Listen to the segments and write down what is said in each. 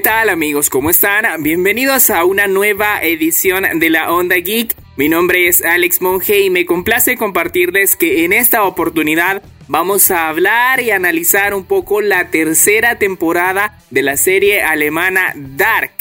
¿Qué tal amigos? ¿Cómo están? Bienvenidos a una nueva edición de la Onda Geek. Mi nombre es Alex Monge y me complace compartirles que en esta oportunidad vamos a hablar y analizar un poco la tercera temporada de la serie alemana Dark.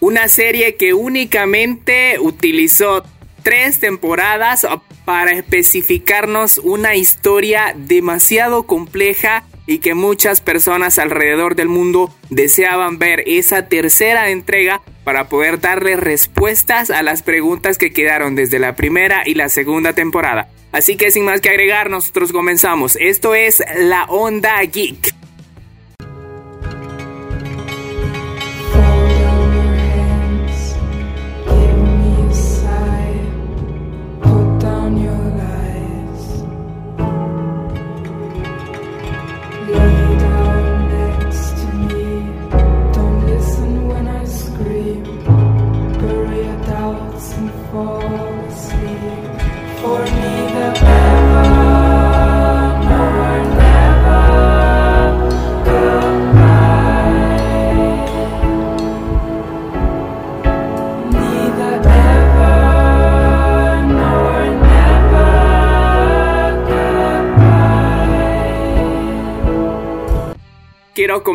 Una serie que únicamente utilizó tres temporadas para especificarnos una historia demasiado compleja y que muchas personas alrededor del mundo deseaban ver esa tercera entrega para poder darle respuestas a las preguntas que quedaron desde la primera y la segunda temporada. Así que sin más que agregar, nosotros comenzamos. Esto es La Onda Geek.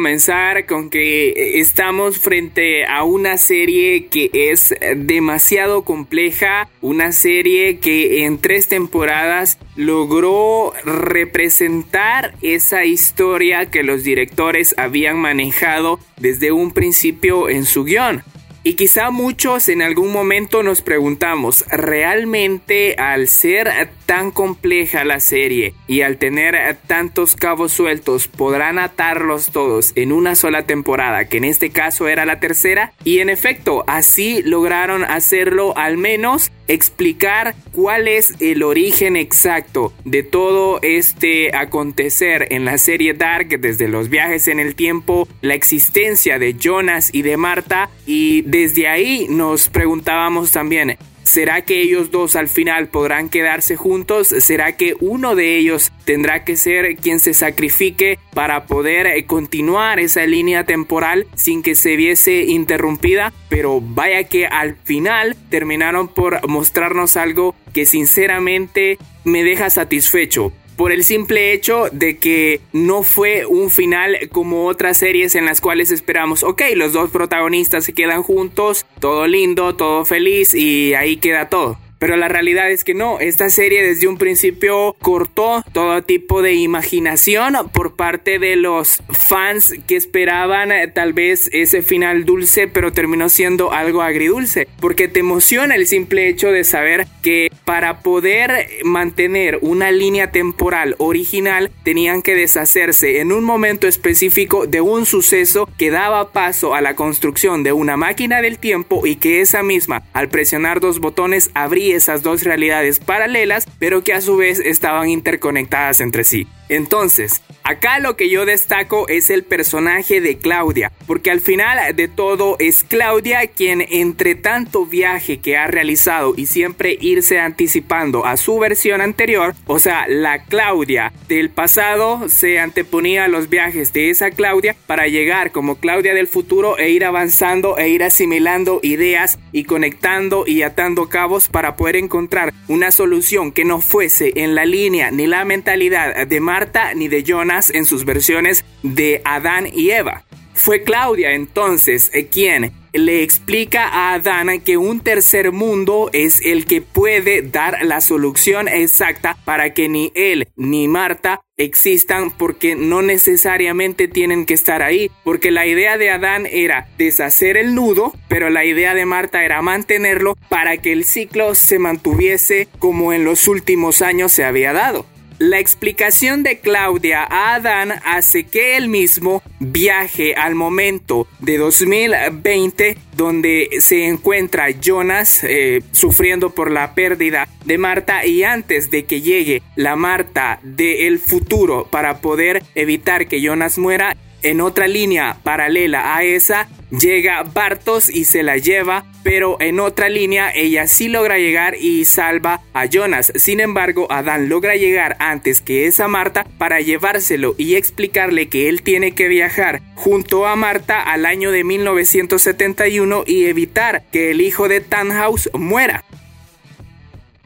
Comenzar con que estamos frente a una serie que es demasiado compleja, una serie que en tres temporadas logró representar esa historia que los directores habían manejado desde un principio en su guion. Y quizá muchos en algún momento nos preguntamos, ¿realmente al ser tan compleja la serie y al tener tantos cabos sueltos podrán atarlos todos en una sola temporada, que en este caso era la tercera? Y en efecto, así lograron hacerlo al menos explicar cuál es el origen exacto de todo este acontecer en la serie Dark, desde los viajes en el tiempo, la existencia de Jonas y de Marta, y desde ahí nos preguntábamos también, ¿Será que ellos dos al final podrán quedarse juntos? ¿Será que uno de ellos tendrá que ser quien se sacrifique para poder eh, continuar esa línea temporal sin que se viese interrumpida? Pero vaya que al final terminaron por mostrarnos algo que sinceramente me deja satisfecho por el simple hecho de que no fue un final como otras series en las cuales esperamos, ok, los dos protagonistas se quedan juntos, todo lindo, todo feliz y ahí queda todo. Pero la realidad es que no, esta serie desde un principio cortó todo tipo de imaginación por parte de los fans que esperaban eh, tal vez ese final dulce, pero terminó siendo algo agridulce, porque te emociona el simple hecho de saber que para poder mantener una línea temporal original tenían que deshacerse en un momento específico de un suceso que daba paso a la construcción de una máquina del tiempo y que esa misma, al presionar dos botones, abría esas dos realidades paralelas, pero que a su vez estaban interconectadas entre sí. Entonces, acá lo que yo destaco es el personaje de Claudia, porque al final de todo es Claudia quien entre tanto viaje que ha realizado y siempre irse anticipando a su versión anterior, o sea, la Claudia del pasado se anteponía a los viajes de esa Claudia para llegar como Claudia del futuro e ir avanzando e ir asimilando ideas y conectando y atando cabos para poder encontrar una solución que no fuese en la línea ni la mentalidad de Marta ni de Jonas en sus versiones de Adán y Eva. Fue Claudia entonces eh, quien le explica a Adán que un tercer mundo es el que puede dar la solución exacta para que ni él ni Marta existan porque no necesariamente tienen que estar ahí, porque la idea de Adán era deshacer el nudo, pero la idea de Marta era mantenerlo para que el ciclo se mantuviese como en los últimos años se había dado. La explicación de Claudia a Adán hace que él mismo viaje al momento de 2020 donde se encuentra Jonas eh, sufriendo por la pérdida de Marta y antes de que llegue la Marta del futuro para poder evitar que Jonas muera, En otra línea paralela a esa, llega Bartos y se la lleva, pero en otra línea ella sí logra llegar y salva a Jonas. Sin embargo, Adán logra llegar antes que esa Marta para llevárselo y explicarle que él tiene que viajar junto a Marta al año de 1971 y evitar que el hijo de Tannhaus muera.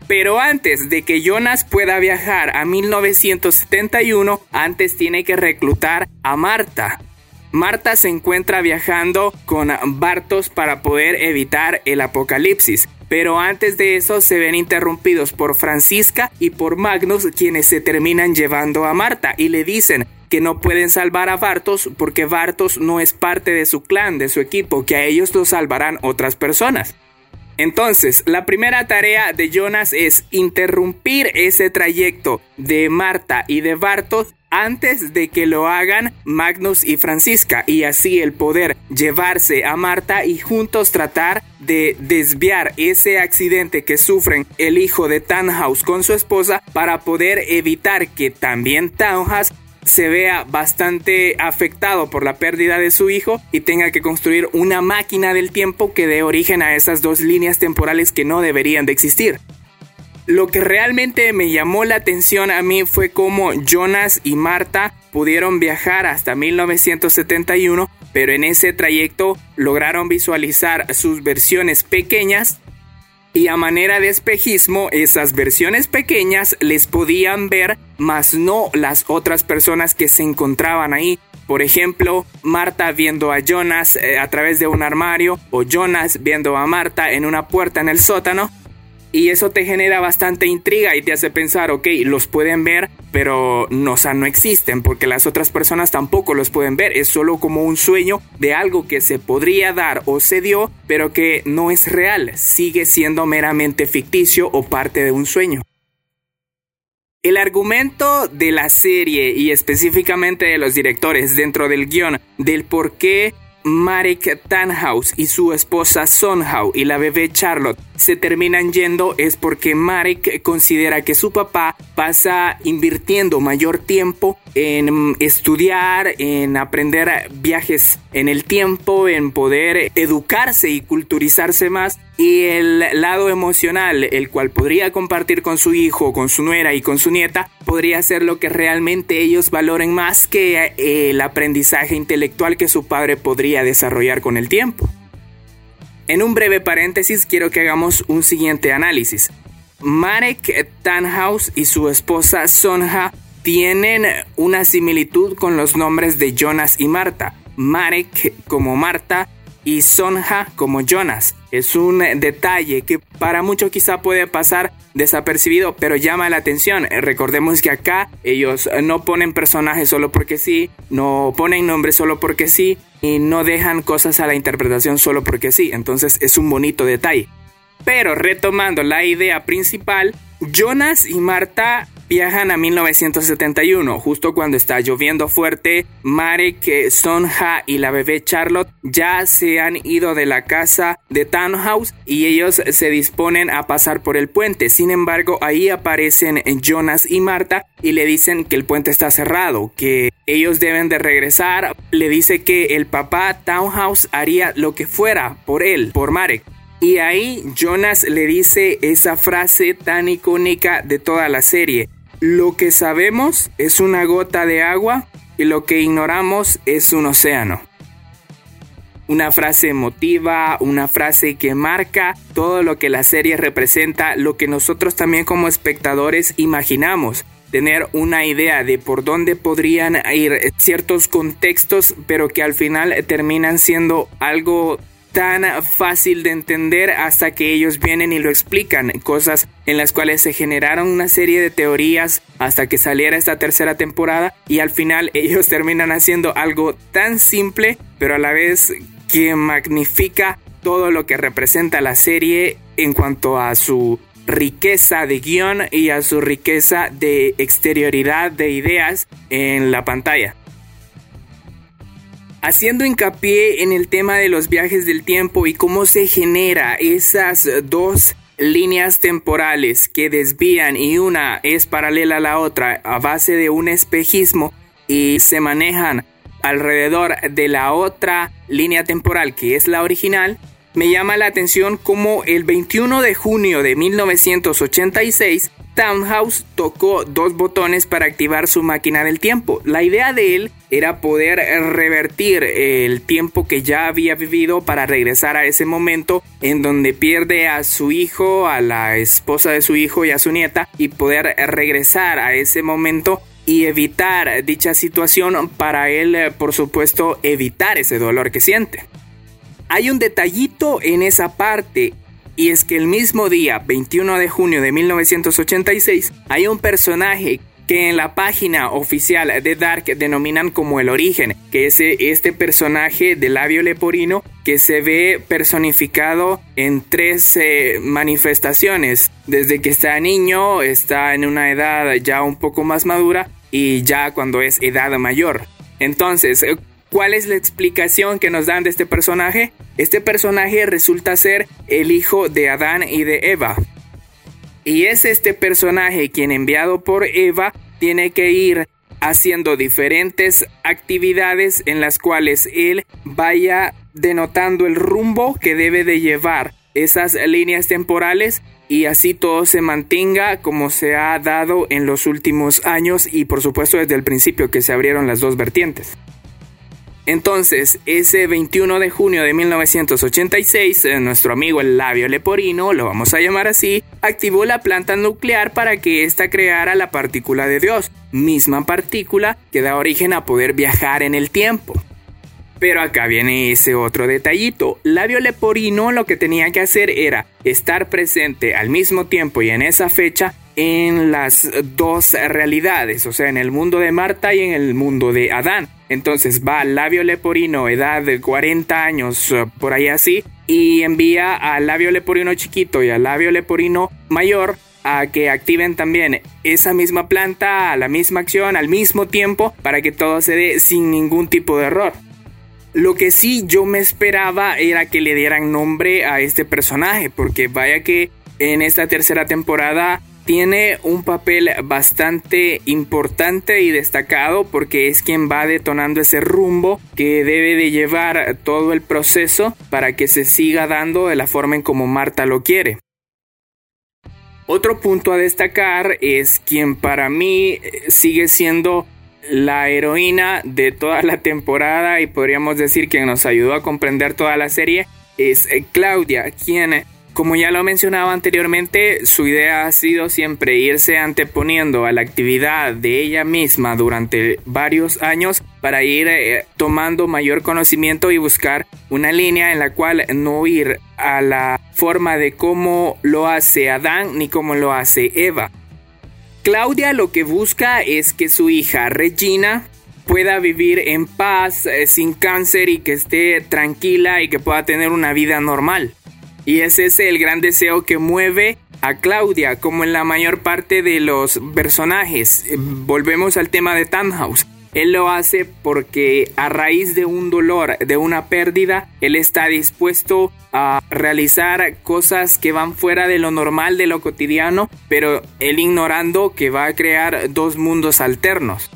Pero antes de que Jonas pueda viajar a 1971, antes tiene que reclutar a Marta. Marta se encuentra viajando con Bartos para poder evitar el apocalipsis. Pero antes de eso se ven interrumpidos por Francisca y por Magnus quienes se terminan llevando a Marta y le dicen que no pueden salvar a Bartos porque Bartos no es parte de su clan, de su equipo, que a ellos lo salvarán otras personas. Entonces, la primera tarea de Jonas es interrumpir ese trayecto de Marta y de Bartos antes de que lo hagan Magnus y Francisca y así el poder llevarse a Marta y juntos tratar de desviar ese accidente que sufren el hijo de Tannhaus con su esposa para poder evitar que también Tannhaus se vea bastante afectado por la pérdida de su hijo y tenga que construir una máquina del tiempo que dé origen a esas dos líneas temporales que no deberían de existir. Lo que realmente me llamó la atención a mí fue cómo Jonas y Marta pudieron viajar hasta 1971, pero en ese trayecto lograron visualizar sus versiones pequeñas y a manera de espejismo esas versiones pequeñas les podían ver, mas no las otras personas que se encontraban ahí. Por ejemplo, Marta viendo a Jonas eh, a través de un armario o Jonas viendo a Marta en una puerta en el sótano y eso te genera bastante intriga y te hace pensar, ok, los pueden ver, pero no, no existen porque las otras personas tampoco los pueden ver. Es solo como un sueño de algo que se podría dar o se dio, pero que no es real. Sigue siendo meramente ficticio o parte de un sueño. El argumento de la serie y específicamente de los directores dentro del guion del por qué Marek Tannhaus y su esposa Sonhau y la bebé Charlotte se terminan yendo es porque Marek considera que su papá pasa invirtiendo mayor tiempo en estudiar, en aprender viajes en el tiempo, en poder educarse y culturizarse más y el lado emocional, el cual podría compartir con su hijo, con su nuera y con su nieta, podría ser lo que realmente ellos valoren más que eh, el aprendizaje intelectual que su padre podría desarrollar con el tiempo. En un breve paréntesis quiero que hagamos un siguiente análisis. Marek Tannhaus y su esposa Sonja tienen una similitud con los nombres de Jonas y Marta. Marek como Marta y Sonja como Jonas. Es un detalle que para muchos quizá puede pasar desapercibido, pero llama la atención. Recordemos que acá ellos no ponen personajes solo porque sí, no ponen nombres solo porque sí y no dejan cosas a la interpretación solo porque sí. Entonces es un bonito detalle. Pero retomando la idea principal, Jonas y Marta viajan a 1971, justo cuando está lloviendo fuerte. Marek, Sonja y la bebé Charlotte ya se han ido de la casa de Townhouse y ellos se disponen a pasar por el puente. Sin embargo, ahí aparecen Jonas y Marta y le dicen que el puente está cerrado, que ellos deben de regresar. Le dice que el papá Townhouse haría lo que fuera por él, por Marek. Y ahí Jonas le dice esa frase tan icónica de toda la serie. Lo que sabemos es una gota de agua y lo que ignoramos es un océano. Una frase emotiva, una frase que marca todo lo que la serie representa, lo que nosotros también como espectadores imaginamos tener una idea de por dónde podrían ir ciertos contextos, pero que al final terminan siendo algo tan fácil de entender hasta que ellos vienen y lo explican, cosas en las cuales se generaron una serie de teorías hasta que saliera esta tercera temporada y al final ellos terminan haciendo algo tan simple pero a la vez que magnifica todo lo que representa la serie en cuanto a su riqueza de guion y a su riqueza de exterioridad de ideas en la pantalla haciendo hincapié en el tema de los viajes del tiempo y cómo se genera esas dos líneas temporales que desvían y una es paralela a la otra a base de un espejismo y se manejan alrededor de la otra línea temporal que es la original, me llama la atención como el 21 de junio de 1986 Townhouse tocó dos botones para activar su máquina del tiempo. La idea de él era poder revertir el tiempo que ya había vivido para regresar a ese momento en donde pierde a su hijo, a la esposa de su hijo y a su nieta y poder regresar a ese momento y evitar dicha situación para él, por supuesto, evitar ese dolor que siente. Hay un detallito en esa parte y es que el mismo día, 21 de junio de 1986, hay un personaje que en la página oficial de Dark denominan como el origen, que es este personaje de labio leporino que se ve personificado en tres eh, manifestaciones, desde que está niño, está en una edad ya un poco más madura y ya cuando es edad mayor. Entonces, ¿Cuál es la explicación que nos dan de este personaje? Este personaje resulta ser el hijo de Adán y de Eva. Y es este personaje quien enviado por Eva tiene que ir haciendo diferentes actividades en las cuales él vaya denotando el rumbo que debe de llevar esas líneas temporales y así todo se mantenga como se ha dado en los últimos años y por supuesto desde el principio que se abrieron las dos vertientes. Entonces, ese 21 de junio de 1986, eh, nuestro amigo el labio leporino, lo vamos a llamar así, activó la planta nuclear para que ésta creara la partícula de Dios, misma partícula que da origen a poder viajar en el tiempo. Pero acá viene ese otro detallito. Labio Leporino lo que tenía que hacer era estar presente al mismo tiempo y en esa fecha en las dos realidades, o sea, en el mundo de Marta y en el mundo de Adán. Entonces va Labio Leporino, edad de 40 años, eh, por ahí así, y envía al Labio Leporino chiquito y al Labio Leporino mayor a que activen también esa misma planta, a la misma acción, al mismo tiempo, para que todo se dé sin ningún tipo de error. Lo que sí yo me esperaba era que le dieran nombre a este personaje, porque vaya que en esta tercera temporada tiene un papel bastante importante y destacado porque es quien va detonando ese rumbo que debe de llevar todo el proceso para que se siga dando de la forma en como Marta lo quiere. Otro punto a destacar es quien para mí eh, sigue siendo la heroína de toda la temporada y podríamos decir que nos ayudó a comprender toda la serie es eh, Claudia, quien como ya lo mencionaba anteriormente, su idea ha sido siempre irse anteponiendo a la actividad de ella misma durante varios años para ir eh, tomando mayor conocimiento y buscar una línea en la cual no ir a la forma de cómo lo hace Adán ni cómo lo hace Eva. Claudia lo que busca es que su hija Regina pueda vivir en paz, eh, sin cáncer y que esté tranquila y que pueda tener una vida normal. Y ese es el gran deseo que mueve a Claudia, como en la mayor parte de los personajes. Volvemos al tema de Tannhaus. Él lo hace porque a raíz de un dolor, de una pérdida, él está dispuesto a realizar cosas que van fuera de lo normal, de lo cotidiano, pero él ignorando que va a crear dos mundos alternos.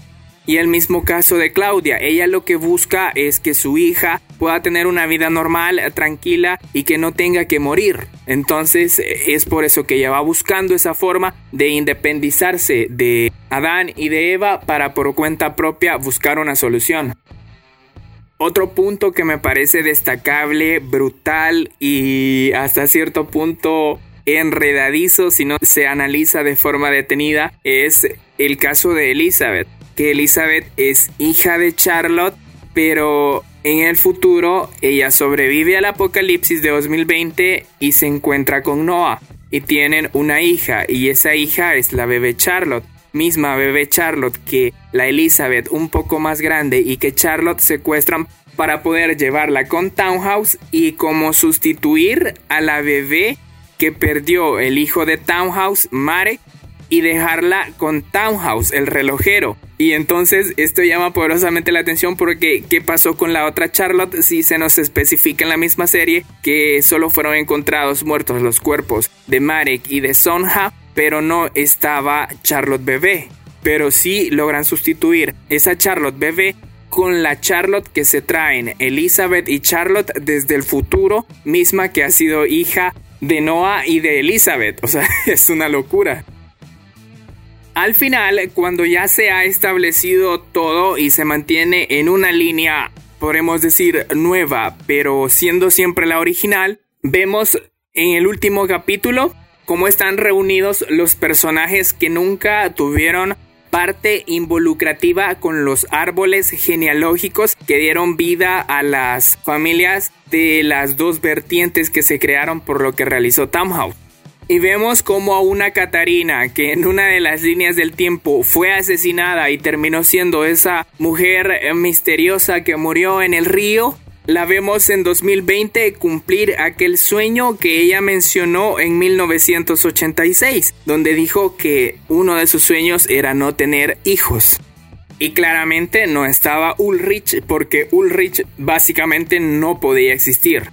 Y el mismo caso de Claudia, ella lo que busca es que su hija pueda tener una vida normal, tranquila y que no tenga que morir. Entonces es por eso que ella va buscando esa forma de independizarse de Adán y de Eva para por cuenta propia buscar una solución. Otro punto que me parece destacable, brutal y hasta cierto punto enredadizo si no se analiza de forma detenida es el caso de Elizabeth que Elizabeth es hija de Charlotte, pero en el futuro ella sobrevive al apocalipsis de 2020 y se encuentra con Noah y tienen una hija y esa hija es la bebé Charlotte, misma bebé Charlotte que la Elizabeth un poco más grande y que Charlotte secuestran para poder llevarla con Townhouse y como sustituir a la bebé que perdió el hijo de Townhouse, Marek, y dejarla con Townhouse, el relojero. Y entonces esto llama poderosamente la atención porque ¿qué pasó con la otra Charlotte? Si se nos especifica en la misma serie que solo fueron encontrados muertos los cuerpos de Marek y de Sonja, pero no estaba Charlotte bebé. Pero sí logran sustituir esa Charlotte bebé con la Charlotte que se traen Elizabeth y Charlotte desde el futuro, misma que ha sido hija de Noah y de Elizabeth. O sea, es una locura. Al final, cuando ya se ha establecido todo y se mantiene en una línea, podemos decir nueva, pero siendo siempre la original, vemos en el último capítulo cómo están reunidos los personajes que nunca tuvieron parte involucrativa con los árboles genealógicos que dieron vida a las familias de las dos vertientes que se crearon por lo que realizó Townhouse. Y vemos como a una Catarina que en una de las líneas del tiempo fue asesinada y terminó siendo esa mujer misteriosa que murió en el río, la vemos en 2020 cumplir aquel sueño que ella mencionó en 1986, donde dijo que uno de sus sueños era no tener hijos. Y claramente no estaba Ulrich porque Ulrich básicamente no podía existir.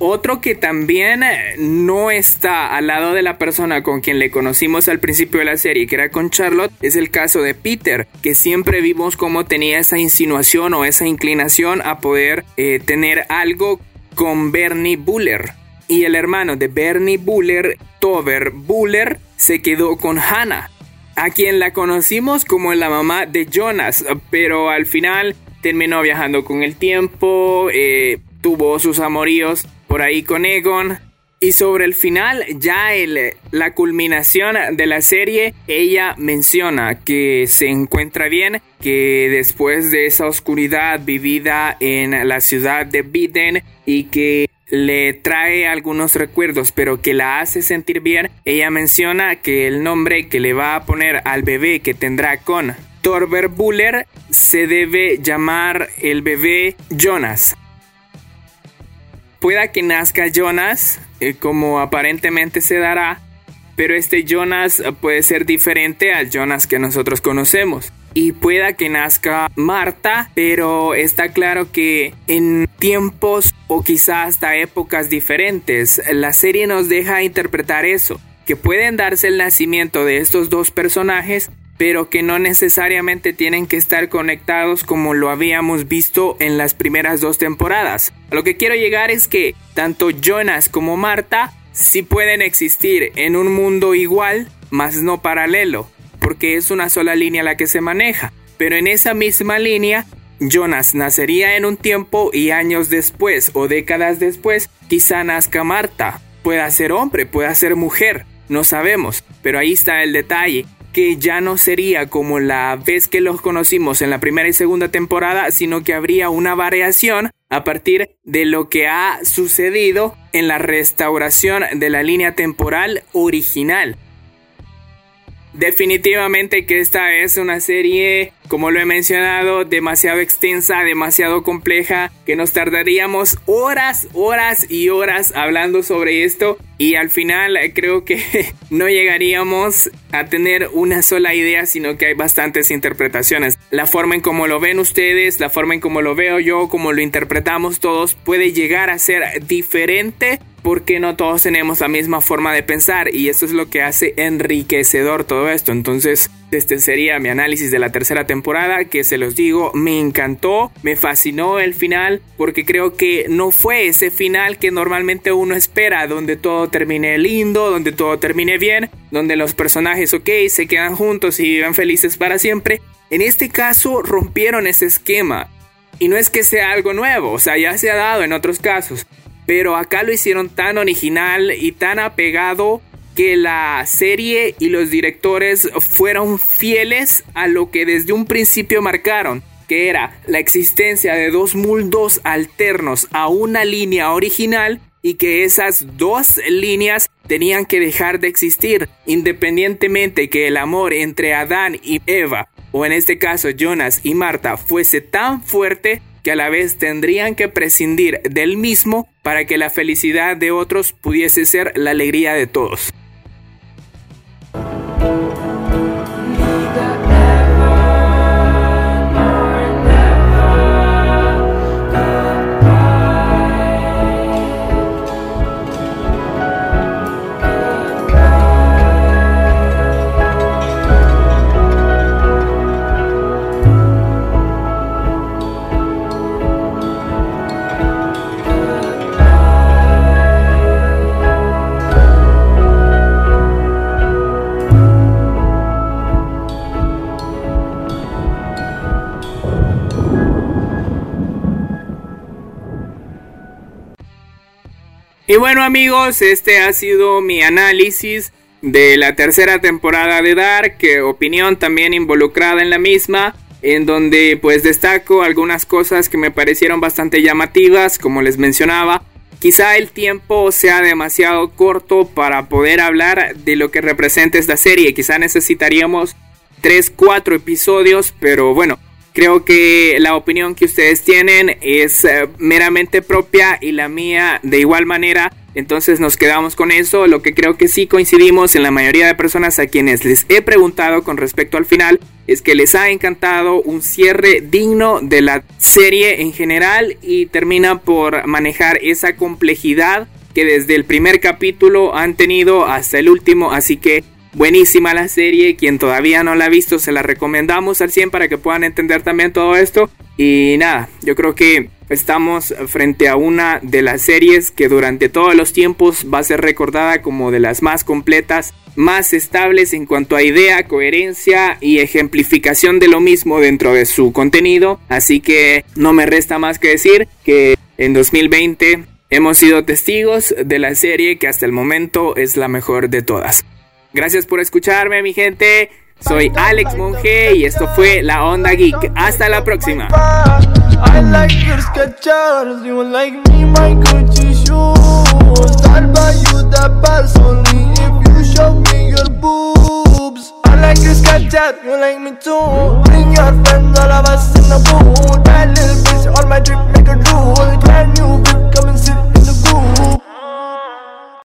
Otro que también eh, no está al lado de la persona con quien le conocimos al principio de la serie, que era con Charlotte, es el caso de Peter, que siempre vimos cómo tenía esa insinuación o esa inclinación a poder eh, tener algo con Bernie Buller. Y el hermano de Bernie Buller, Tover Buller, se quedó con Hannah, a quien la conocimos como la mamá de Jonas, pero al final terminó viajando con el tiempo, eh, tuvo sus amoríos por ahí con Egon. Y sobre el final, ya el, la culminación de la serie, ella menciona que se encuentra bien, que después de esa oscuridad vivida en la ciudad de Biden y que le trae algunos recuerdos, pero que la hace sentir bien, ella menciona que el nombre que le va a poner al bebé que tendrá con Torber Buller se debe llamar el bebé Jonas pueda que nazca Jonas, eh, como aparentemente se dará, pero este Jonas puede ser diferente al Jonas que nosotros conocemos. Y pueda que nazca Marta, pero está claro que en tiempos o quizás hasta épocas diferentes, la serie nos deja interpretar eso, que pueden darse el nacimiento de estos dos personajes pero que no necesariamente tienen que estar conectados como lo habíamos visto en las primeras dos temporadas. A lo que quiero llegar es que tanto Jonas como Marta sí pueden existir en un mundo igual, mas no paralelo, porque es una sola línea la que se maneja. Pero en esa misma línea, Jonas nacería en un tiempo y años después o décadas después, quizá nazca Marta. Pueda ser hombre, pueda ser mujer, no sabemos, pero ahí está el detalle que ya no sería como la vez que los conocimos en la primera y segunda temporada, sino que habría una variación a partir de lo que ha sucedido en la restauración de la línea temporal original. Definitivamente que esta es una serie, como lo he mencionado, demasiado extensa, demasiado compleja, que nos tardaríamos horas, horas y horas hablando sobre esto y al final creo que no llegaríamos a tener una sola idea, sino que hay bastantes interpretaciones. La forma en cómo lo ven ustedes, la forma en cómo lo veo yo, cómo lo interpretamos todos, puede llegar a ser diferente porque no todos tenemos la misma forma de pensar y eso es lo que hace enriquecedor todo esto. Entonces, este sería mi análisis de la tercera temporada que se los digo, me encantó, me fascinó el final porque creo que no fue ese final que normalmente uno espera, donde todo termine lindo, donde todo termine bien, donde los personajes, ok, se quedan juntos y viven felices para siempre. En este caso rompieron ese esquema. Y no es que sea algo nuevo, o sea, ya se ha dado en otros casos. Pero acá lo hicieron tan original y tan apegado que la serie y los directores fueron fieles a lo que desde un principio marcaron, que era la existencia de dos mundos alternos a una línea original y que esas dos líneas tenían que dejar de existir, independientemente que el amor entre Adán y Eva, o en este caso Jonas y Marta, fuese tan fuerte que a la vez tendrían que prescindir del mismo para que la felicidad de otros pudiese ser la alegría de todos. Bueno amigos, este ha sido mi análisis de la tercera temporada de Dark, opinión también involucrada en la misma, en donde pues destaco algunas cosas que me parecieron bastante llamativas, como les mencionaba. Quizá el tiempo sea demasiado corto para poder hablar de lo que representa esta serie, quizá necesitaríamos 3, 4 episodios, pero bueno, Creo que la opinión que ustedes tienen es eh, meramente propia y la mía de igual manera. Entonces nos quedamos con eso. Lo que creo que sí coincidimos en la mayoría de personas a quienes les he preguntado con respecto al final es que les ha encantado un cierre digno de la serie en general y termina por manejar esa complejidad que desde el primer capítulo han tenido hasta el último. Así que Buenísima la serie, quien todavía no la ha visto se la recomendamos al 100 para que puedan entender también todo esto. Y nada, yo creo que estamos frente a una de las series que durante todos los tiempos va a ser recordada como de las más completas, más estables en cuanto a idea, coherencia y ejemplificación de lo mismo dentro de su contenido. Así que no me resta más que decir que en 2020 hemos sido testigos de la serie que hasta el momento es la mejor de todas. Gracias por escucharme, mi gente. Soy Alex Monge y esto fue La Onda Geek. Hasta la próxima. I like your Skechers, you like me my Gucci shoes. I'll you I like your Skechers, you like me too. Bring your friends, all of us in a booth. That little bitch on my drip, make a rule Brand new whip, come and sit in the group